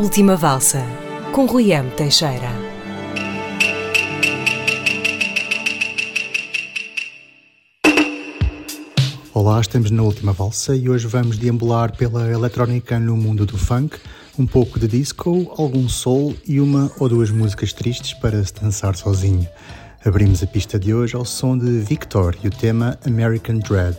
Última Valsa, com Rui M. Teixeira. Olá, estamos na Última Valsa e hoje vamos deambular pela eletrónica no mundo do funk, um pouco de disco, algum soul e uma ou duas músicas tristes para se dançar sozinho. Abrimos a pista de hoje ao som de Victor e o tema American Dread.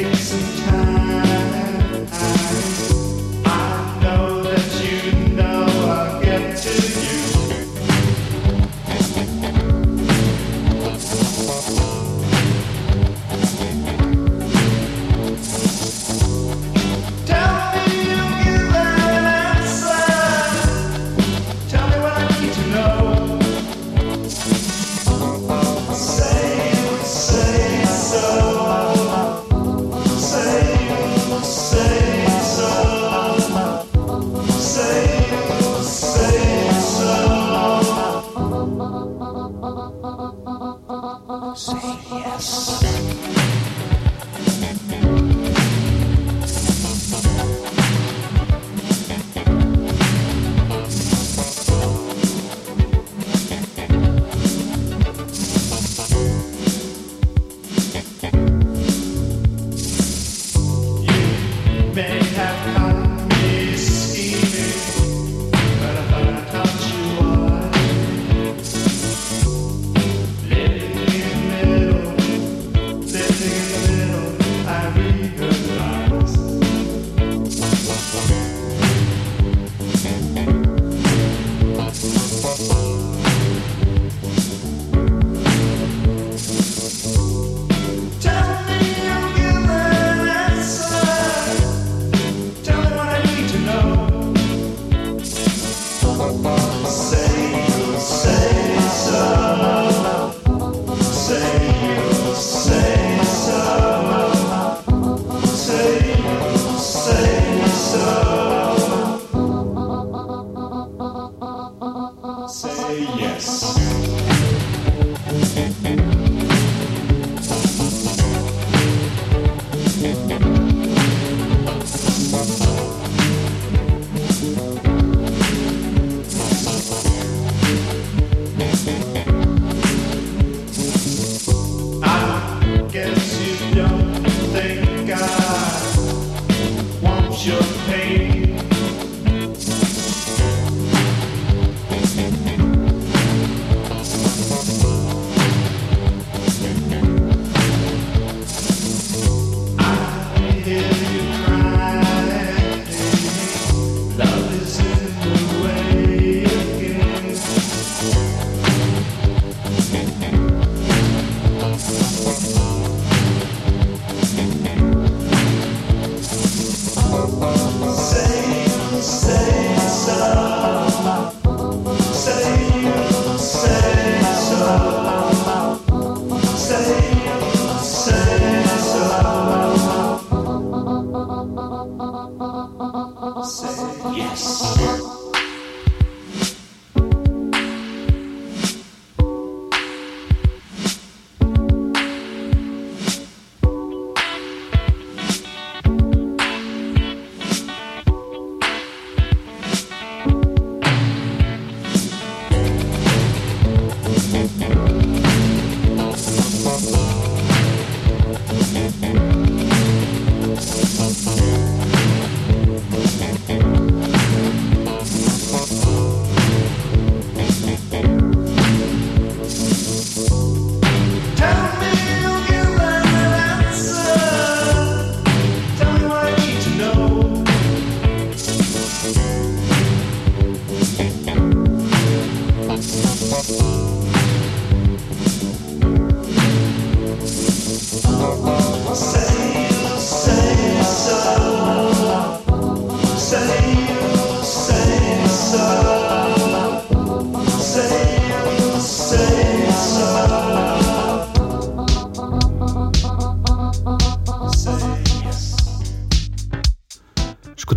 take some time.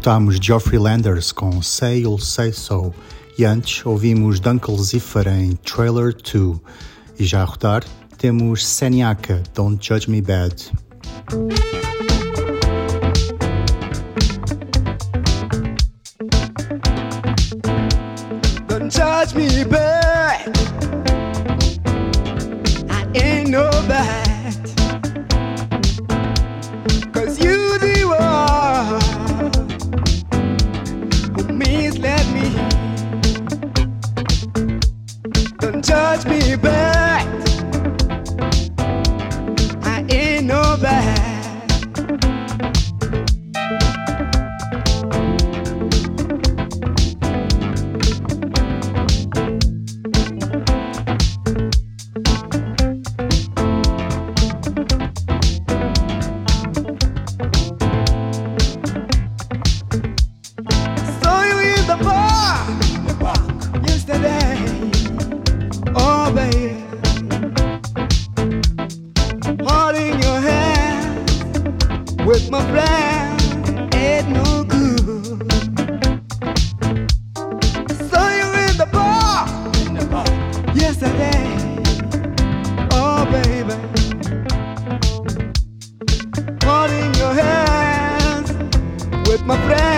escutámos Geoffrey Landers com Say You'll Say So e antes ouvimos Dunkle Ziffer em Trailer 2. E já a rodar temos Seniaka, Don't Judge Me Bad. Don't judge me bad. my friend.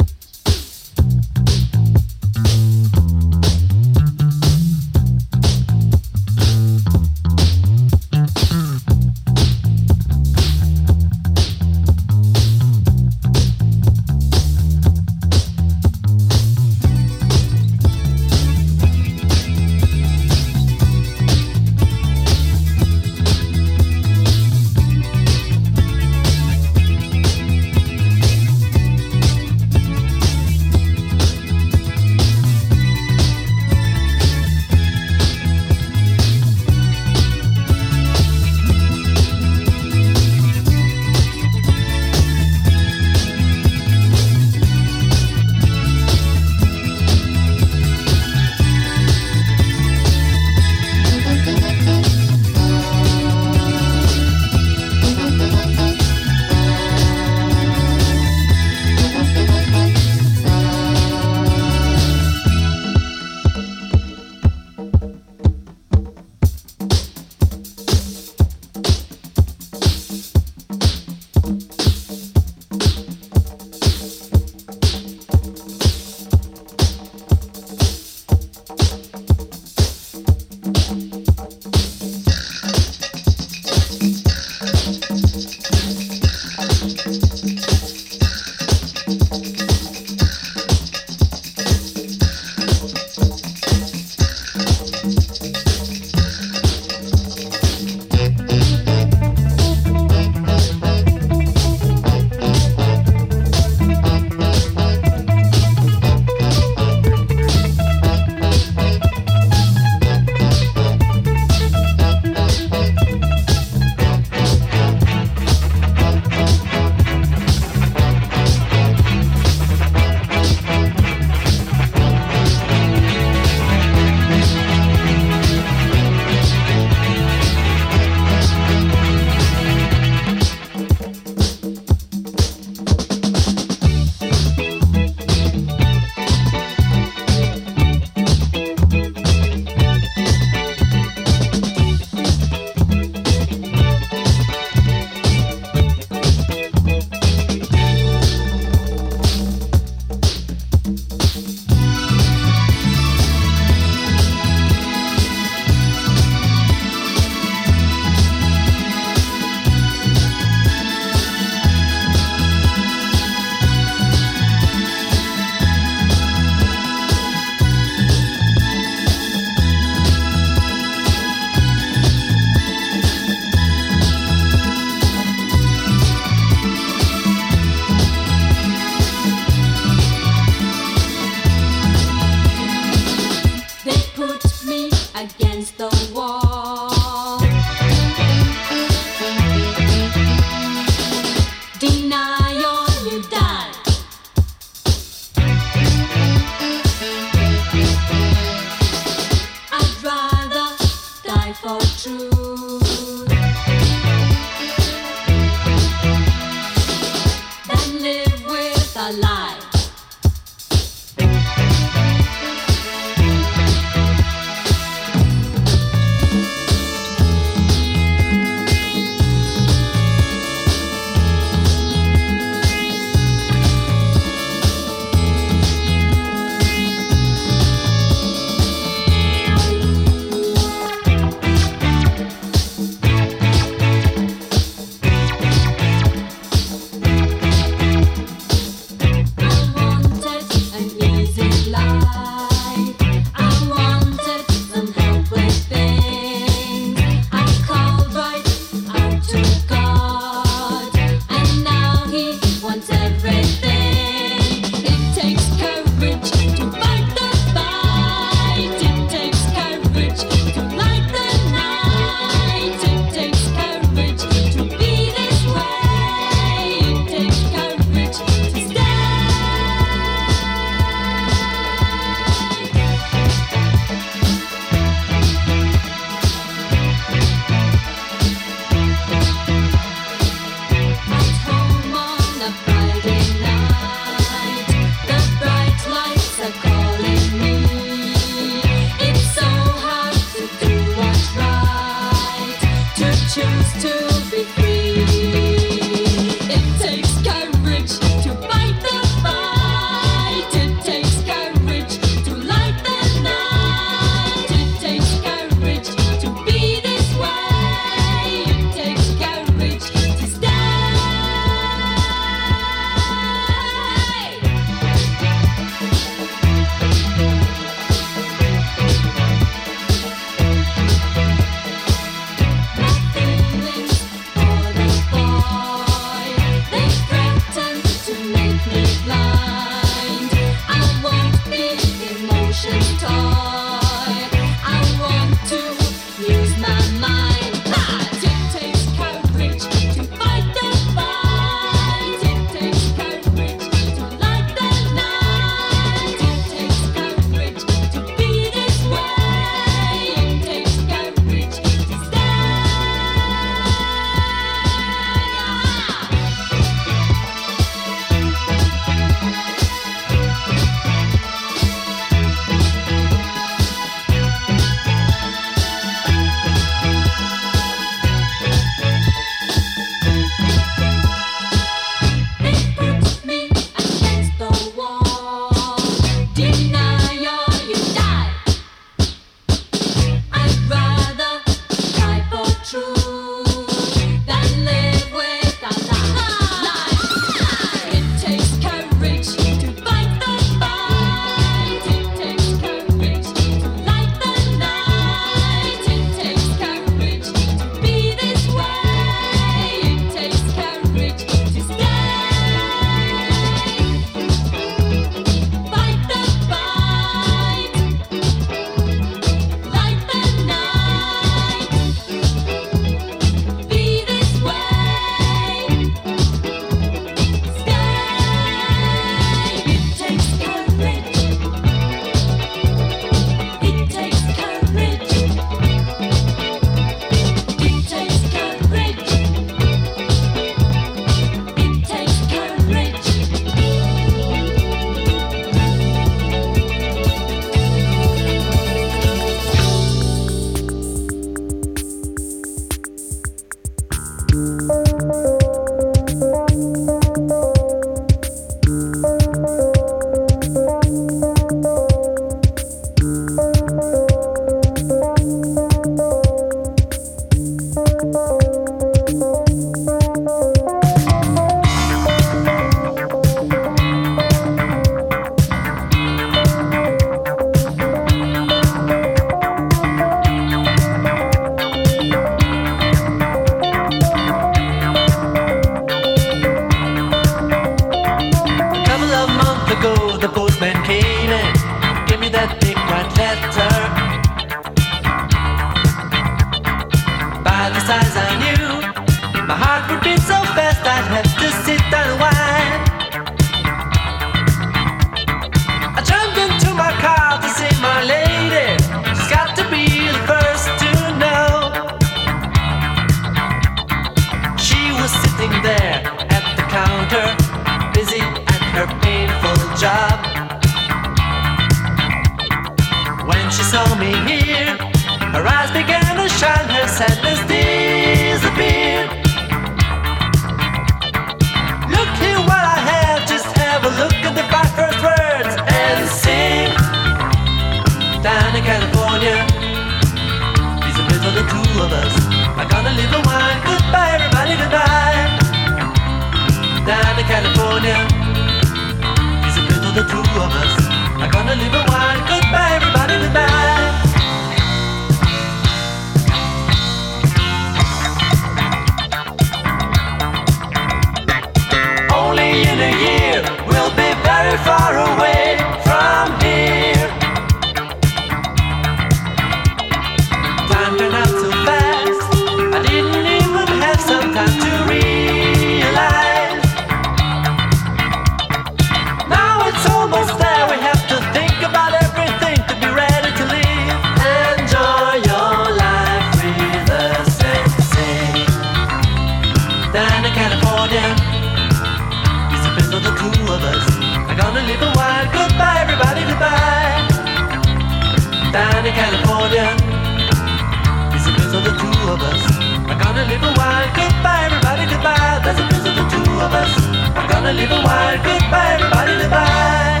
of us are gonna live a while. Goodbye, everybody, goodbye. There's a prison for two of us. I'm gonna live a while. Goodbye, everybody, goodbye.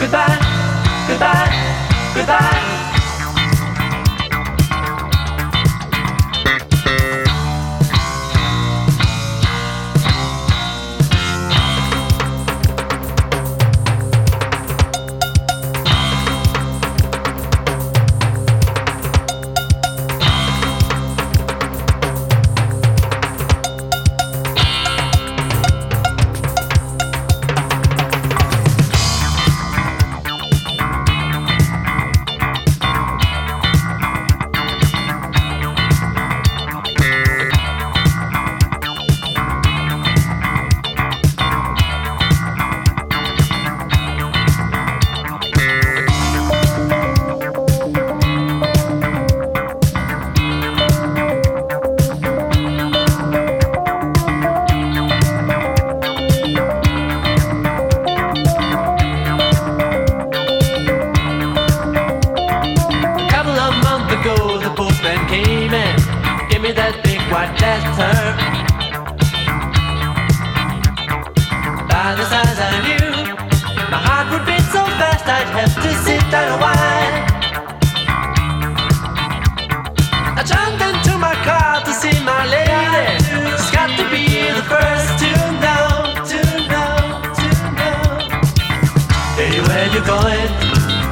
Goodbye, goodbye, goodbye.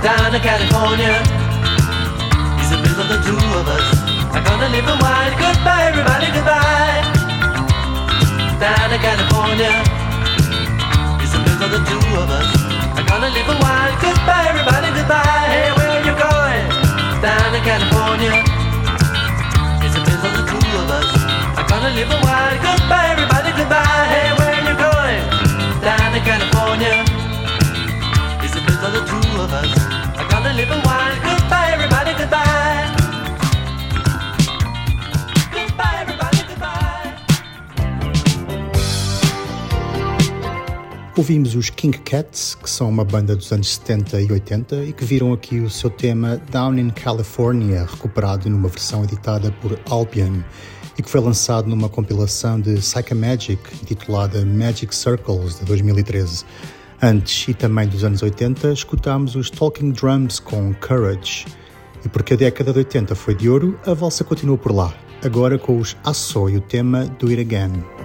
down to California. It's a bill of the two of us. I'm gonna live a while. Goodbye, everybody, goodbye. Down to California. It's a bill of the two of us. I'm gonna live a while. Goodbye, everybody, goodbye. Hey, where are you going? Down to California. It's a bill of the two of us. I'm gonna live a while. Goodbye, everybody, goodbye. Hey, where are you going? Down to California. It's a bill of the two of us. Ouvimos os King Cats, que são uma banda dos anos 70 e 80 e que viram aqui o seu tema Down in California, recuperado numa versão editada por Albion e que foi lançado numa compilação de Psychomagic intitulada Magic Circles de 2013. Antes e também dos anos 80, escutámos os Talking Drums com Courage. E porque a década de 80 foi de ouro, a valsa continua por lá, agora com os Aço e o tema Do It Again.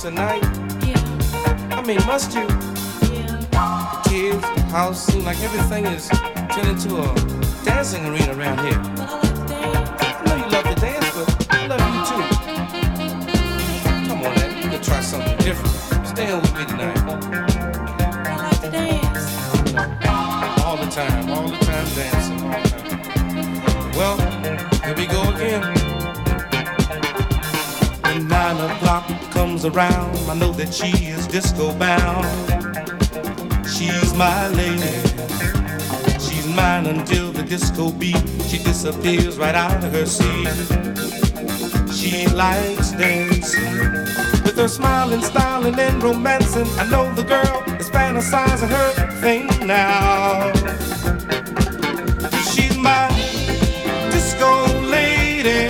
tonight. I know that she is disco bound. She's my lady. She's mine until the disco beat. She disappears right out of her seat. She likes dancing with her smiling, styling, and romancing. I know the girl is fantasizing her thing now. She's my disco lady.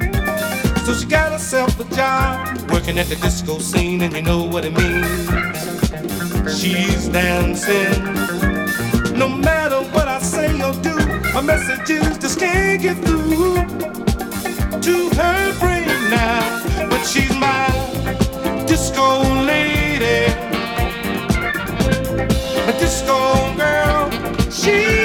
So she got herself a job working at the disco scene, and you know what it means. She's dancing. No matter what I say or do, my messages just can't get through to her brain now. But she's my disco lady, a disco girl. She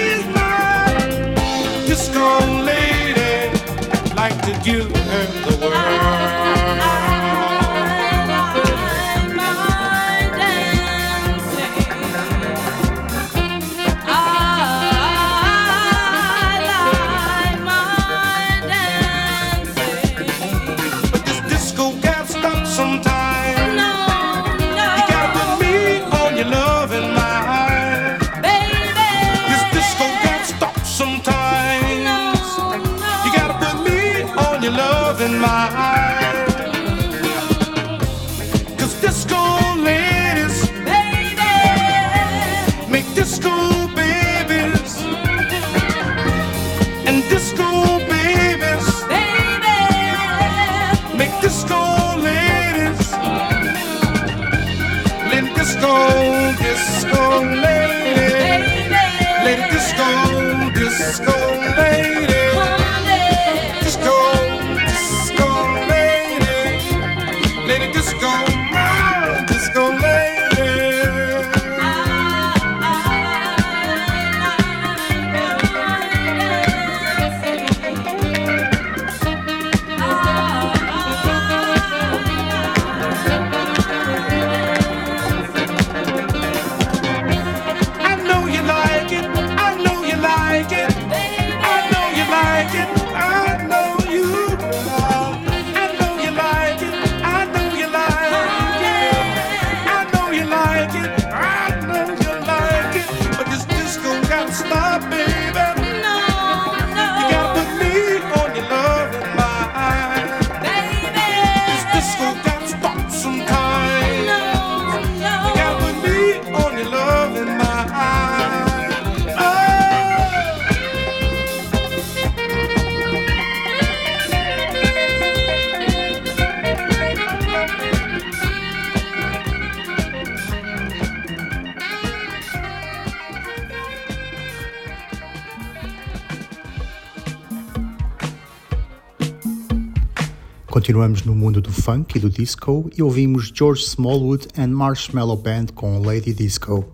Continuamos no mundo do funk e do disco e ouvimos George Smallwood and Marshmallow Band com Lady Disco.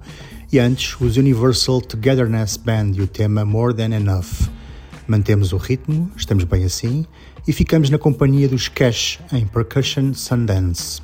E antes, os Universal Togetherness Band e o tema More Than Enough. Mantemos o ritmo, estamos bem assim, e ficamos na companhia dos Cash em Percussion Sundance.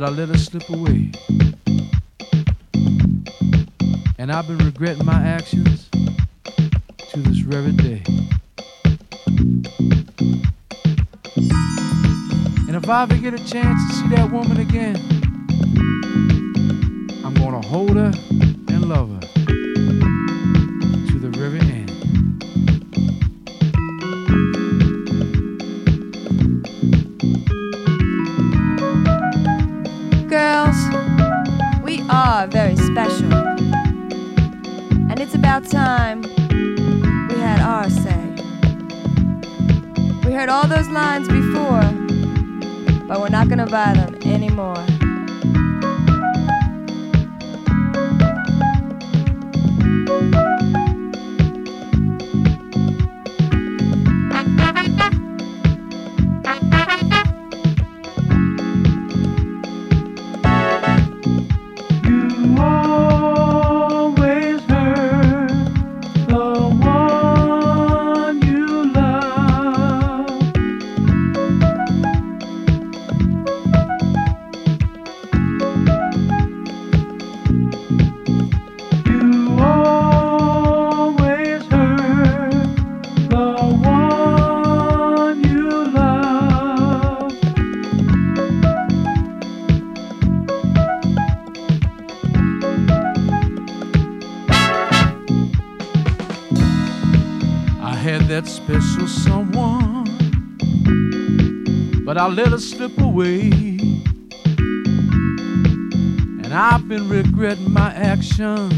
but I let her slip away. And I've been regretting my actions to this very day. And if I ever get a chance to see that woman again, I'm gonna hold her. them. let her slip away. And I've been regretting my actions.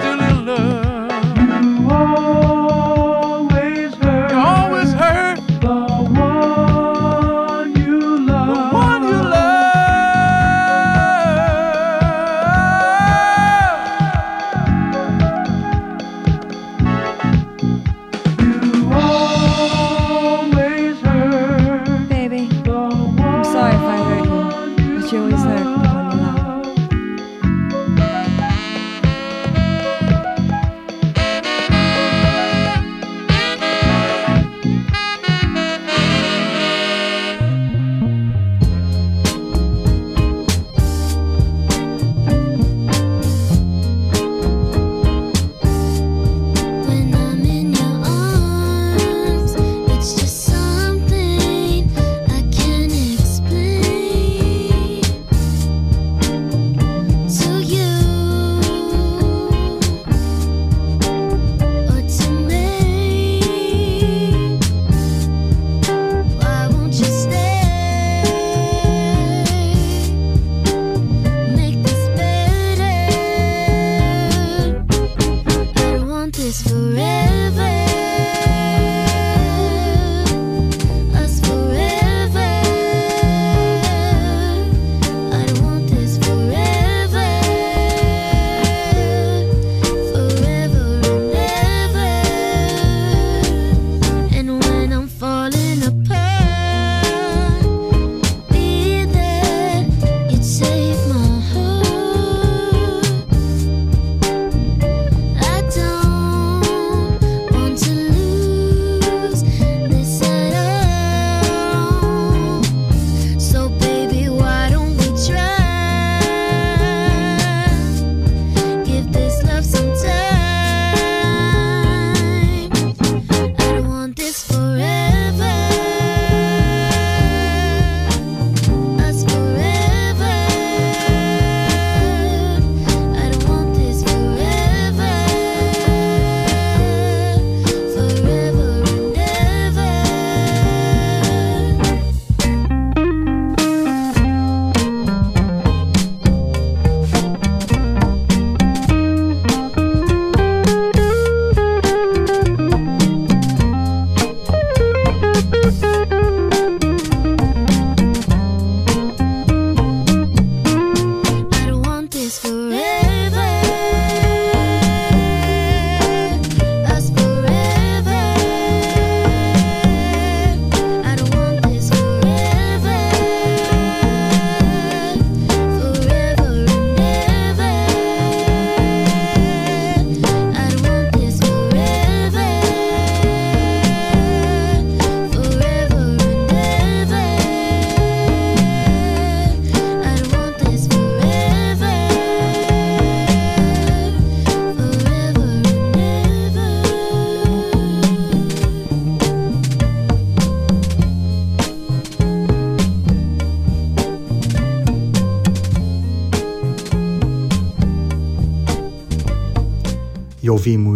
do love.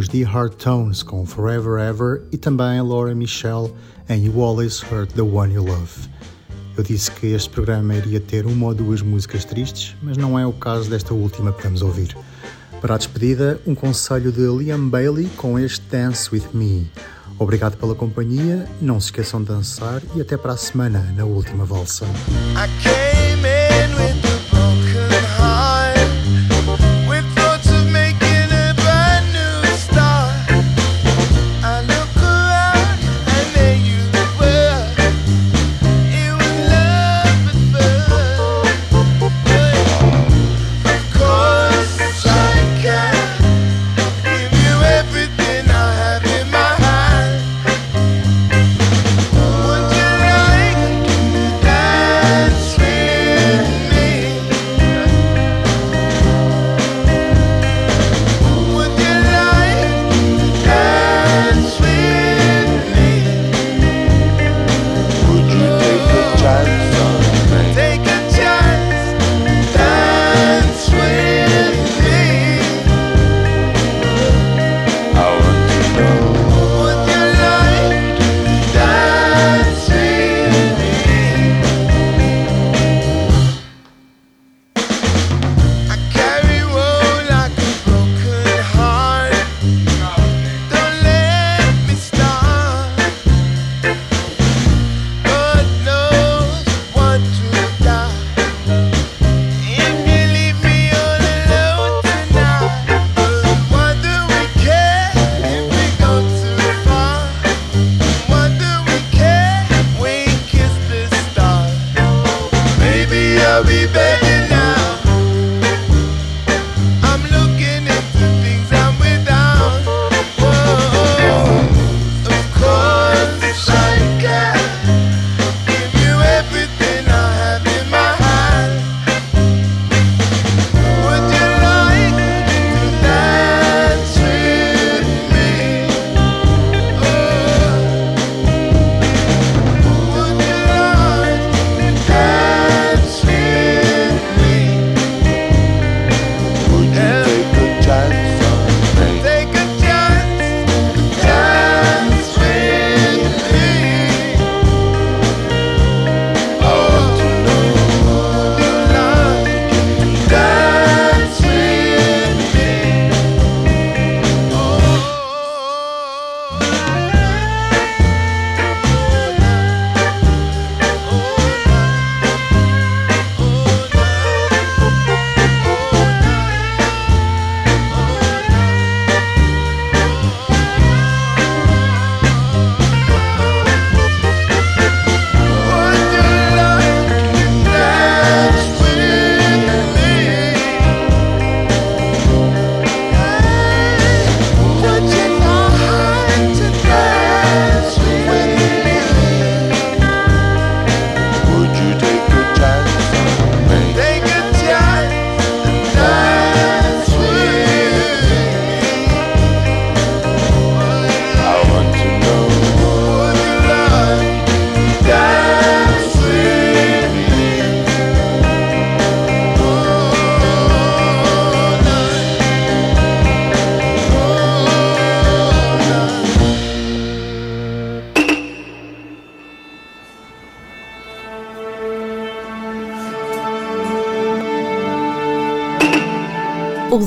os The Hard Tones com Forever Ever e também Laura Michelle em You Always Hurt the One You Love. Eu disse que este programa iria ter uma ou duas músicas tristes, mas não é o caso desta última que vamos ouvir. Para a despedida, um conselho de Liam Bailey com este Dance With Me. Obrigado pela companhia, não se esqueçam de dançar e até para a semana na última valsa.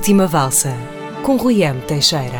Última Valsa, com Rui M. Teixeira.